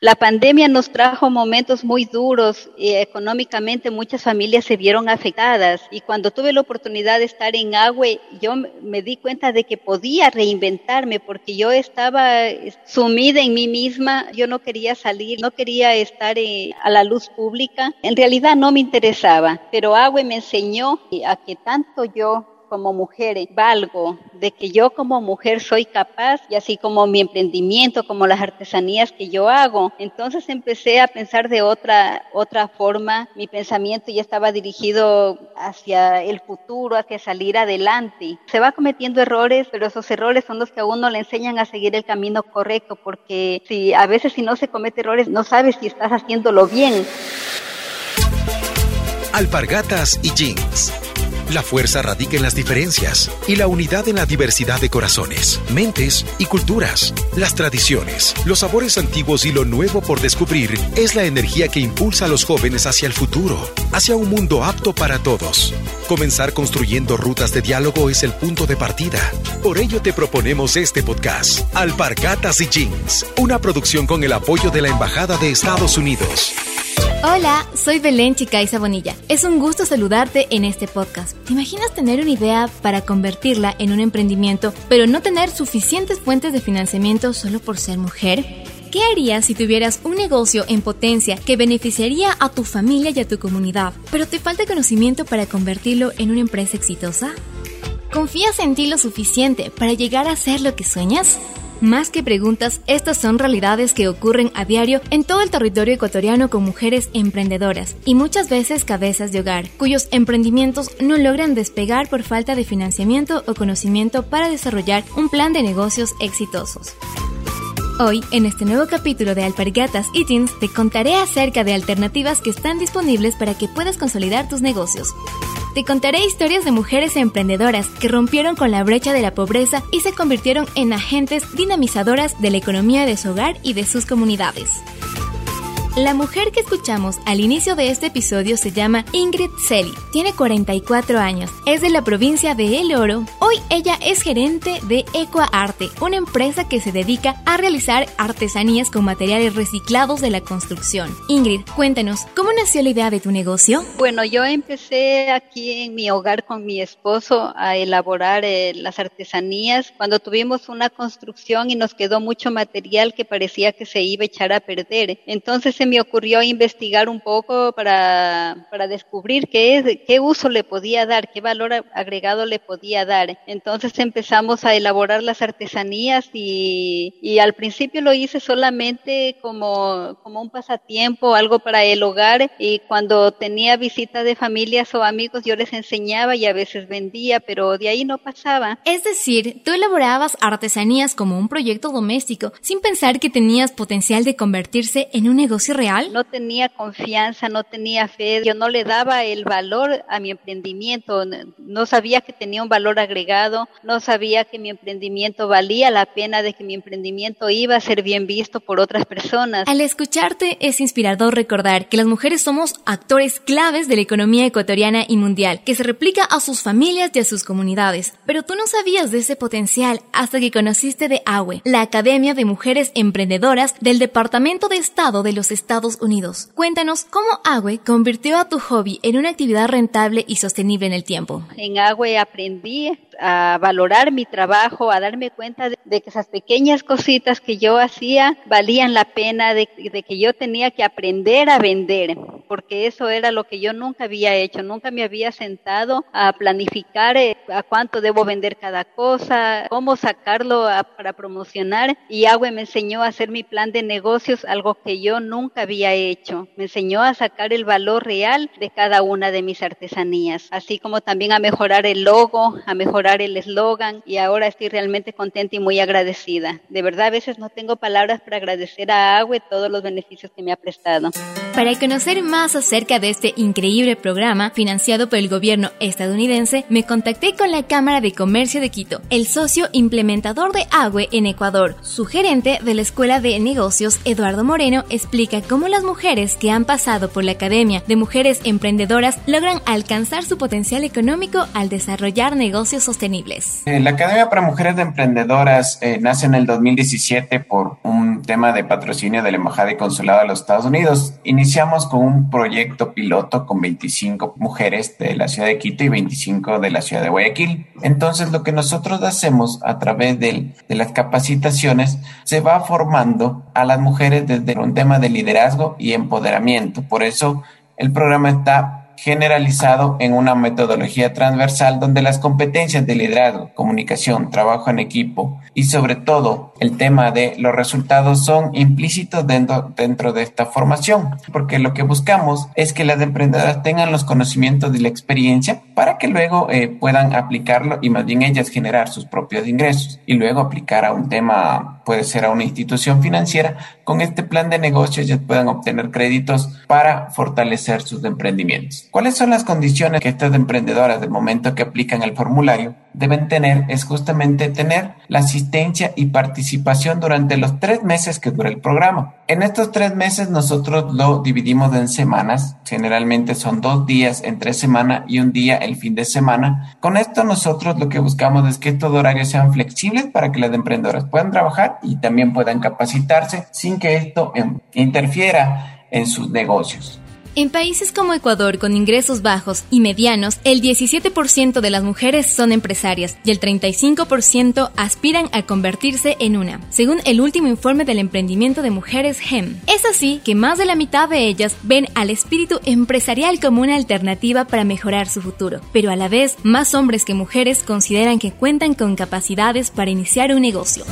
La pandemia nos trajo momentos muy duros y económicamente muchas familias se vieron afectadas. Y cuando tuve la oportunidad de estar en Agüe, yo me di cuenta de que podía reinventarme porque yo estaba sumida en mí misma, yo no quería salir, no quería estar eh, a la luz pública, en realidad no me interesaba, pero Agüe me enseñó a que tanto yo como mujer valgo, de que yo como mujer soy capaz y así como mi emprendimiento, como las artesanías que yo hago. Entonces empecé a pensar de otra, otra forma. Mi pensamiento ya estaba dirigido hacia el futuro, hacia salir adelante. Se va cometiendo errores, pero esos errores son los que a uno le enseñan a seguir el camino correcto, porque si a veces si no se comete errores, no sabes si estás haciéndolo bien. Alpargatas y jeans la fuerza radica en las diferencias y la unidad en la diversidad de corazones, mentes y culturas. Las tradiciones, los sabores antiguos y lo nuevo por descubrir es la energía que impulsa a los jóvenes hacia el futuro, hacia un mundo apto para todos. Comenzar construyendo rutas de diálogo es el punto de partida. Por ello te proponemos este podcast, Alpargatas y Jeans, una producción con el apoyo de la Embajada de Estados Unidos. Hola, soy Belén Chicaiza Bonilla. Es un gusto saludarte en este podcast. ¿Te imaginas tener una idea para convertirla en un emprendimiento, pero no tener suficientes fuentes de financiamiento solo por ser mujer? ¿Qué harías si tuvieras un negocio en potencia que beneficiaría a tu familia y a tu comunidad, pero te falta conocimiento para convertirlo en una empresa exitosa? ¿Confías en ti lo suficiente para llegar a ser lo que sueñas? Más que preguntas, estas son realidades que ocurren a diario en todo el territorio ecuatoriano con mujeres emprendedoras y muchas veces cabezas de hogar, cuyos emprendimientos no logran despegar por falta de financiamiento o conocimiento para desarrollar un plan de negocios exitosos. Hoy, en este nuevo capítulo de Alpargatas y te contaré acerca de alternativas que están disponibles para que puedas consolidar tus negocios. Te contaré historias de mujeres emprendedoras que rompieron con la brecha de la pobreza y se convirtieron en agentes dinamizadoras de la economía de su hogar y de sus comunidades. La mujer que escuchamos al inicio de este episodio se llama Ingrid Selly. Tiene 44 años. Es de la provincia de El Oro. Hoy ella es gerente de Ecoarte, una empresa que se dedica a realizar artesanías con materiales reciclados de la construcción. Ingrid, cuéntanos, ¿cómo nació la idea de tu negocio? Bueno, yo empecé aquí en mi hogar con mi esposo a elaborar eh, las artesanías cuando tuvimos una construcción y nos quedó mucho material que parecía que se iba a echar a perder. Entonces me ocurrió investigar un poco para, para descubrir qué, qué uso le podía dar, qué valor agregado le podía dar. Entonces empezamos a elaborar las artesanías y, y al principio lo hice solamente como, como un pasatiempo, algo para el hogar y cuando tenía visitas de familias o amigos yo les enseñaba y a veces vendía, pero de ahí no pasaba. Es decir, tú elaborabas artesanías como un proyecto doméstico sin pensar que tenías potencial de convertirse en un negocio real? No tenía confianza, no tenía fe, yo no le daba el valor a mi emprendimiento, no sabía que tenía un valor agregado, no sabía que mi emprendimiento valía la pena de que mi emprendimiento iba a ser bien visto por otras personas. Al escucharte es inspirador recordar que las mujeres somos actores claves de la economía ecuatoriana y mundial, que se replica a sus familias y a sus comunidades. Pero tú no sabías de ese potencial hasta que conociste de AWE, la Academia de Mujeres Emprendedoras del Departamento de Estado de los Estados Estados Unidos. Cuéntanos cómo Agüe convirtió a tu hobby en una actividad rentable y sostenible en el tiempo. En Agüe aprendí a valorar mi trabajo, a darme cuenta de, que esas pequeñas cositas que yo hacía valían la pena, de, que yo tenía que aprender a vender, porque eso era lo que yo nunca había hecho, nunca me había sentado a planificar eh, a cuánto debo vender cada cosa, cómo sacarlo para promocionar y Agüe me enseñó a hacer mi plan de negocios, algo que yo nunca había hecho. Me enseñó a sacar el valor real de cada una de mis artesanías, así como también a mejorar el logo, a mejorar el eslogan y ahora estoy realmente contenta y muy agradecida. De verdad, a veces no tengo palabras para agradecer a Agüe todos los beneficios que me ha prestado. Para conocer más acerca de este increíble programa financiado por el gobierno estadounidense, me contacté con la Cámara de Comercio de Quito, el socio implementador de AGUE en Ecuador. Su gerente de la Escuela de Negocios, Eduardo Moreno, explica cómo las mujeres que han pasado por la Academia de Mujeres Emprendedoras logran alcanzar su potencial económico al desarrollar negocios sostenibles. Eh, la Academia para Mujeres Emprendedoras eh, nace en el 2017 por un tema de patrocinio de la Embajada y Consulado de los Estados Unidos. Iniciamos con un proyecto piloto con 25 mujeres de la ciudad de Quito y 25 de la ciudad de Guayaquil. Entonces, lo que nosotros hacemos a través de, de las capacitaciones se va formando a las mujeres desde un tema de liderazgo y empoderamiento. Por eso, el programa está generalizado en una metodología transversal donde las competencias de liderazgo, comunicación, trabajo en equipo y sobre todo el tema de los resultados son implícitos dentro, dentro de esta formación, porque lo que buscamos es que las emprendedoras tengan los conocimientos y la experiencia para que luego eh, puedan aplicarlo y más bien ellas generar sus propios ingresos y luego aplicar a un tema, puede ser a una institución financiera, con este plan de negocio ellas puedan obtener créditos para fortalecer sus emprendimientos. ¿Cuáles son las condiciones que estas emprendedoras del momento que aplican el formulario deben tener? Es justamente tener la asistencia y participación durante los tres meses que dura el programa. En estos tres meses nosotros lo dividimos en semanas, generalmente son dos días entre semana y un día el fin de semana. Con esto nosotros lo que buscamos es que estos horarios sean flexibles para que las emprendedoras puedan trabajar y también puedan capacitarse sin que esto interfiera en sus negocios. En países como Ecuador, con ingresos bajos y medianos, el 17% de las mujeres son empresarias y el 35% aspiran a convertirse en una, según el último informe del emprendimiento de mujeres GEM. Es así que más de la mitad de ellas ven al espíritu empresarial como una alternativa para mejorar su futuro, pero a la vez más hombres que mujeres consideran que cuentan con capacidades para iniciar un negocio.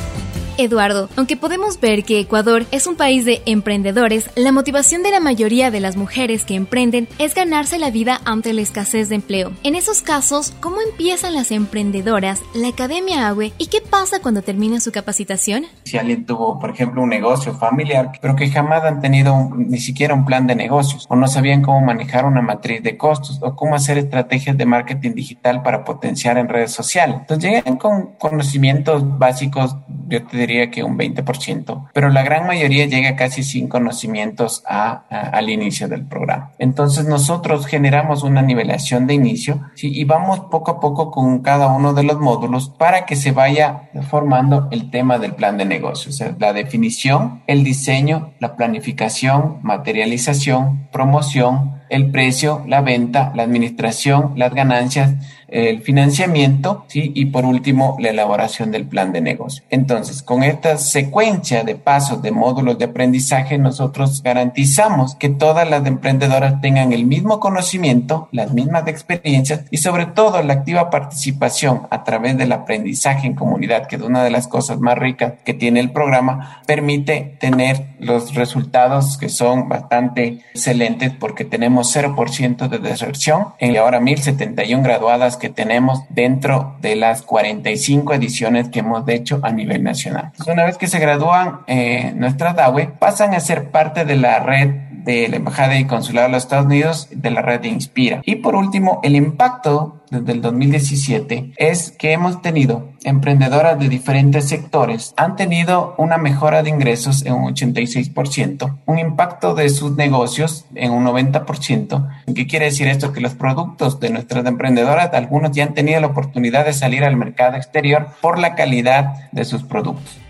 Eduardo, aunque podemos ver que Ecuador es un país de emprendedores, la motivación de la mayoría de las mujeres que emprenden es ganarse la vida ante la escasez de empleo. En esos casos, ¿cómo empiezan las emprendedoras, la Academia AWE y qué pasa cuando termina su capacitación? Si alguien tuvo, por ejemplo, un negocio familiar, pero que jamás han tenido ni siquiera un plan de negocios o no sabían cómo manejar una matriz de costos o cómo hacer estrategias de marketing digital para potenciar en redes sociales. Entonces llegan con conocimientos básicos, yo te diría que un 20%, pero la gran mayoría llega casi sin conocimientos al inicio del programa. Entonces nosotros generamos una nivelación de inicio y vamos poco a poco con cada uno de los módulos para que se vaya formando el tema del plan de negocio, la definición, el diseño, la planificación, materialización, promoción, el precio, la venta, la administración, las ganancias, el financiamiento ¿sí? y por último la elaboración del plan de negocio. Entonces, con esta secuencia de pasos de módulos de aprendizaje, nosotros garantizamos que todas las emprendedoras tengan el mismo conocimiento, las mismas experiencias y sobre todo la activa participación a través del aprendizaje en comunidad, que es una de las cosas más ricas que tiene el programa, permite tener los resultados que son bastante excelentes porque tenemos 0% de deserción y ahora 1071 graduadas que tenemos dentro de las 45 ediciones que hemos hecho a nivel nacional. una vez que se gradúan eh, nuestras DAWE, pasan a ser parte de la red de la Embajada y Consulado de los Estados Unidos, de la red de Inspira. Y por último, el impacto desde el 2017 es que hemos tenido emprendedoras de diferentes sectores han tenido una mejora de ingresos en un 86%, un impacto de sus negocios en un 90%. ¿Qué quiere decir esto? Que los productos de nuestras emprendedoras, algunos ya han tenido la oportunidad de salir al mercado exterior por la calidad de sus productos.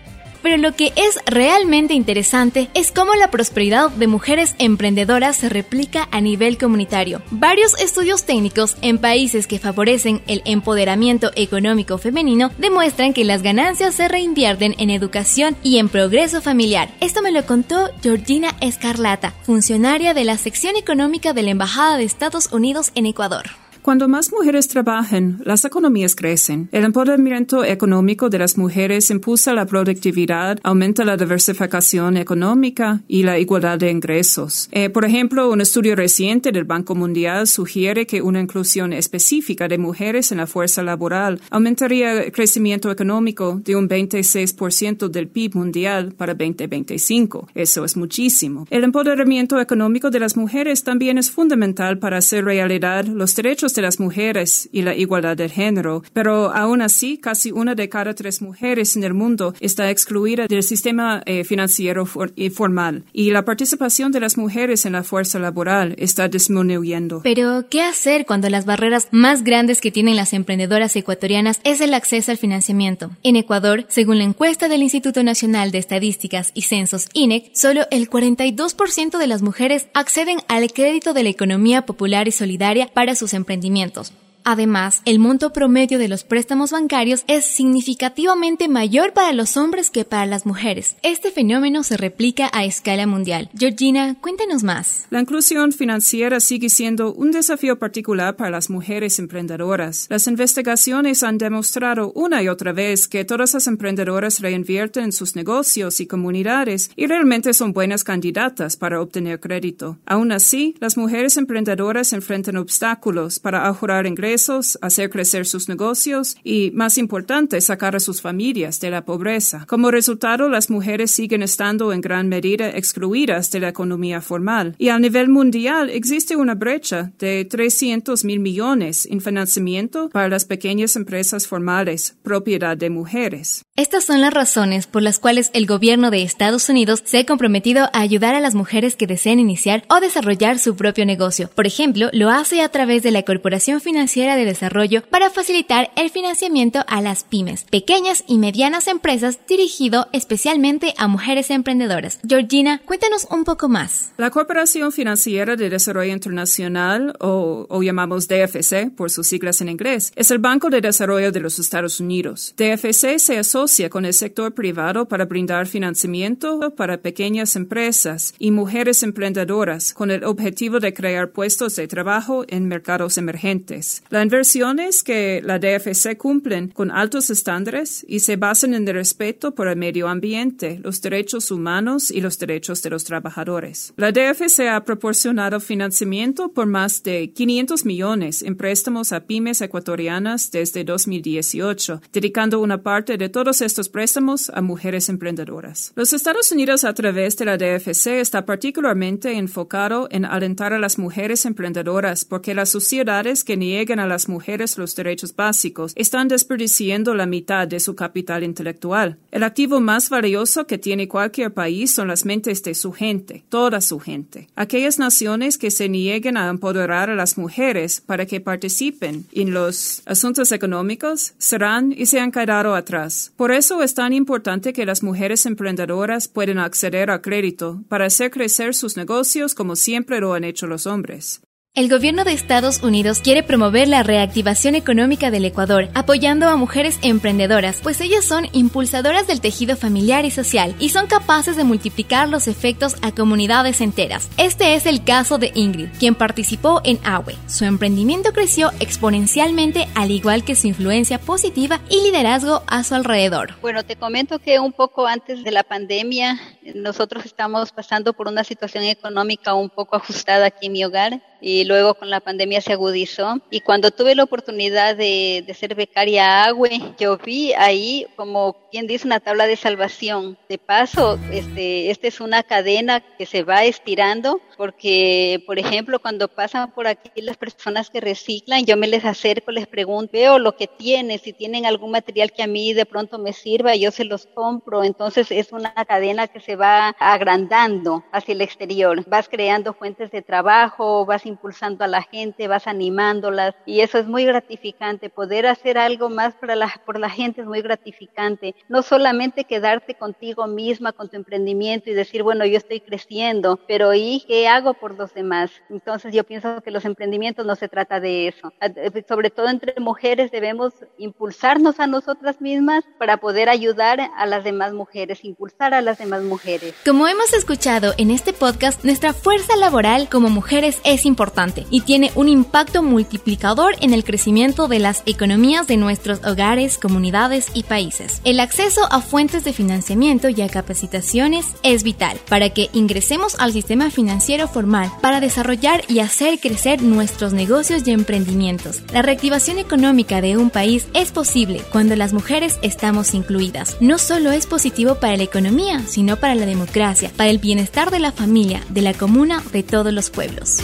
Pero lo que es realmente interesante es cómo la prosperidad de mujeres emprendedoras se replica a nivel comunitario. Varios estudios técnicos en países que favorecen el empoderamiento económico femenino demuestran que las ganancias se reinvierten en educación y en progreso familiar. Esto me lo contó Georgina Escarlata, funcionaria de la sección económica de la Embajada de Estados Unidos en Ecuador. Cuando más mujeres trabajan, las economías crecen. El empoderamiento económico de las mujeres impulsa la productividad, aumenta la diversificación económica y la igualdad de ingresos. Eh, por ejemplo, un estudio reciente del Banco Mundial sugiere que una inclusión específica de mujeres en la fuerza laboral aumentaría el crecimiento económico de un 26% del PIB mundial para 2025. Eso es muchísimo. El empoderamiento económico de las mujeres también es fundamental para hacer realidad los derechos de las mujeres y la igualdad de género, pero aún así casi una de cada tres mujeres en el mundo está excluida del sistema eh, financiero formal y la participación de las mujeres en la fuerza laboral está disminuyendo. Pero, ¿qué hacer cuando las barreras más grandes que tienen las emprendedoras ecuatorianas es el acceso al financiamiento? En Ecuador, según la encuesta del Instituto Nacional de Estadísticas y Censos INEC, solo el 42% de las mujeres acceden al crédito de la economía popular y solidaria para sus emprendimientos sentimientos. Además, el monto promedio de los préstamos bancarios es significativamente mayor para los hombres que para las mujeres. Este fenómeno se replica a escala mundial. Georgina, cuéntanos más. La inclusión financiera sigue siendo un desafío particular para las mujeres emprendedoras. Las investigaciones han demostrado una y otra vez que todas las emprendedoras reinvierten en sus negocios y comunidades y realmente son buenas candidatas para obtener crédito. Aún así, las mujeres emprendedoras enfrentan obstáculos para ahorrar ingresos hacer crecer sus negocios y, más importante, sacar a sus familias de la pobreza. Como resultado, las mujeres siguen estando en gran medida excluidas de la economía formal. Y a nivel mundial existe una brecha de 300 mil millones en financiamiento para las pequeñas empresas formales, propiedad de mujeres. Estas son las razones por las cuales el gobierno de Estados Unidos se ha comprometido a ayudar a las mujeres que deseen iniciar o desarrollar su propio negocio. Por ejemplo, lo hace a través de la Corporación Financiera de Desarrollo para facilitar el financiamiento a las pymes, pequeñas y medianas empresas dirigido especialmente a mujeres emprendedoras. Georgina, cuéntanos un poco más. La Corporación Financiera de Desarrollo Internacional, o, o llamamos DFC por sus siglas en inglés, es el Banco de Desarrollo de los Estados Unidos. DFC se asocia con el sector privado para brindar financiamiento para pequeñas empresas y mujeres emprendedoras con el objetivo de crear puestos de trabajo en mercados emergentes. La inversión es que la DFC cumplen con altos estándares y se basan en el respeto por el medio ambiente, los derechos humanos y los derechos de los trabajadores. La DFC ha proporcionado financiamiento por más de 500 millones en préstamos a pymes ecuatorianas desde 2018, dedicando una parte de todos estos préstamos a mujeres emprendedoras. Los Estados Unidos a través de la DFC está particularmente enfocado en alentar a las mujeres emprendedoras porque las sociedades que niegan a las mujeres los derechos básicos, están desperdiciando la mitad de su capital intelectual. El activo más valioso que tiene cualquier país son las mentes de su gente, toda su gente. Aquellas naciones que se nieguen a empoderar a las mujeres para que participen en los asuntos económicos serán y se han quedado atrás. Por eso es tan importante que las mujeres emprendedoras puedan acceder a crédito para hacer crecer sus negocios como siempre lo han hecho los hombres. El gobierno de Estados Unidos quiere promover la reactivación económica del Ecuador, apoyando a mujeres emprendedoras, pues ellas son impulsadoras del tejido familiar y social y son capaces de multiplicar los efectos a comunidades enteras. Este es el caso de Ingrid, quien participó en AWE. Su emprendimiento creció exponencialmente al igual que su influencia positiva y liderazgo a su alrededor. Bueno, te comento que un poco antes de la pandemia nosotros estamos pasando por una situación económica un poco ajustada aquí en mi hogar y luego con la pandemia se agudizó. Y cuando tuve la oportunidad de, de ser becaria AGUE, yo vi ahí como quien dice una tabla de salvación. De paso, este, esta es una cadena que se va estirando porque, por ejemplo, cuando pasan por aquí las personas que reciclan, yo me les acerco, les pregunto, veo lo que tienen, si tienen algún material que a mí de pronto me sirva, yo se los compro. Entonces es una cadena que se va agrandando hacia el exterior. Vas creando fuentes de trabajo, vas impulsando a la gente, vas animándolas y eso es muy gratificante. Poder hacer algo más para la, por la gente es muy gratificante. No solamente quedarte contigo misma, con tu emprendimiento y decir, bueno, yo estoy creciendo, pero ¿y qué hago por los demás? Entonces yo pienso que los emprendimientos no se trata de eso. Eh, sobre todo entre mujeres debemos impulsarnos a nosotras mismas para poder ayudar a las demás mujeres, impulsar a las demás mujeres. Como hemos escuchado en este podcast, nuestra fuerza laboral como mujeres es importante importante y tiene un impacto multiplicador en el crecimiento de las economías de nuestros hogares, comunidades y países. El acceso a fuentes de financiamiento y a capacitaciones es vital para que ingresemos al sistema financiero formal para desarrollar y hacer crecer nuestros negocios y emprendimientos. La reactivación económica de un país es posible cuando las mujeres estamos incluidas. No solo es positivo para la economía, sino para la democracia, para el bienestar de la familia, de la comuna, de todos los pueblos.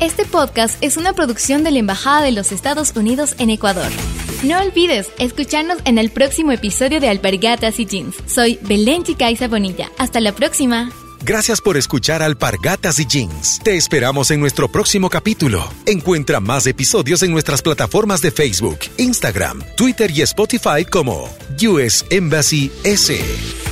Este podcast es una producción de la Embajada de los Estados Unidos en Ecuador. No olvides escucharnos en el próximo episodio de Alpargatas y Jeans. Soy Belén Chicaiza Bonilla. Hasta la próxima. Gracias por escuchar Alpargatas y Jeans. Te esperamos en nuestro próximo capítulo. Encuentra más episodios en nuestras plataformas de Facebook, Instagram, Twitter y Spotify como US Embassy S.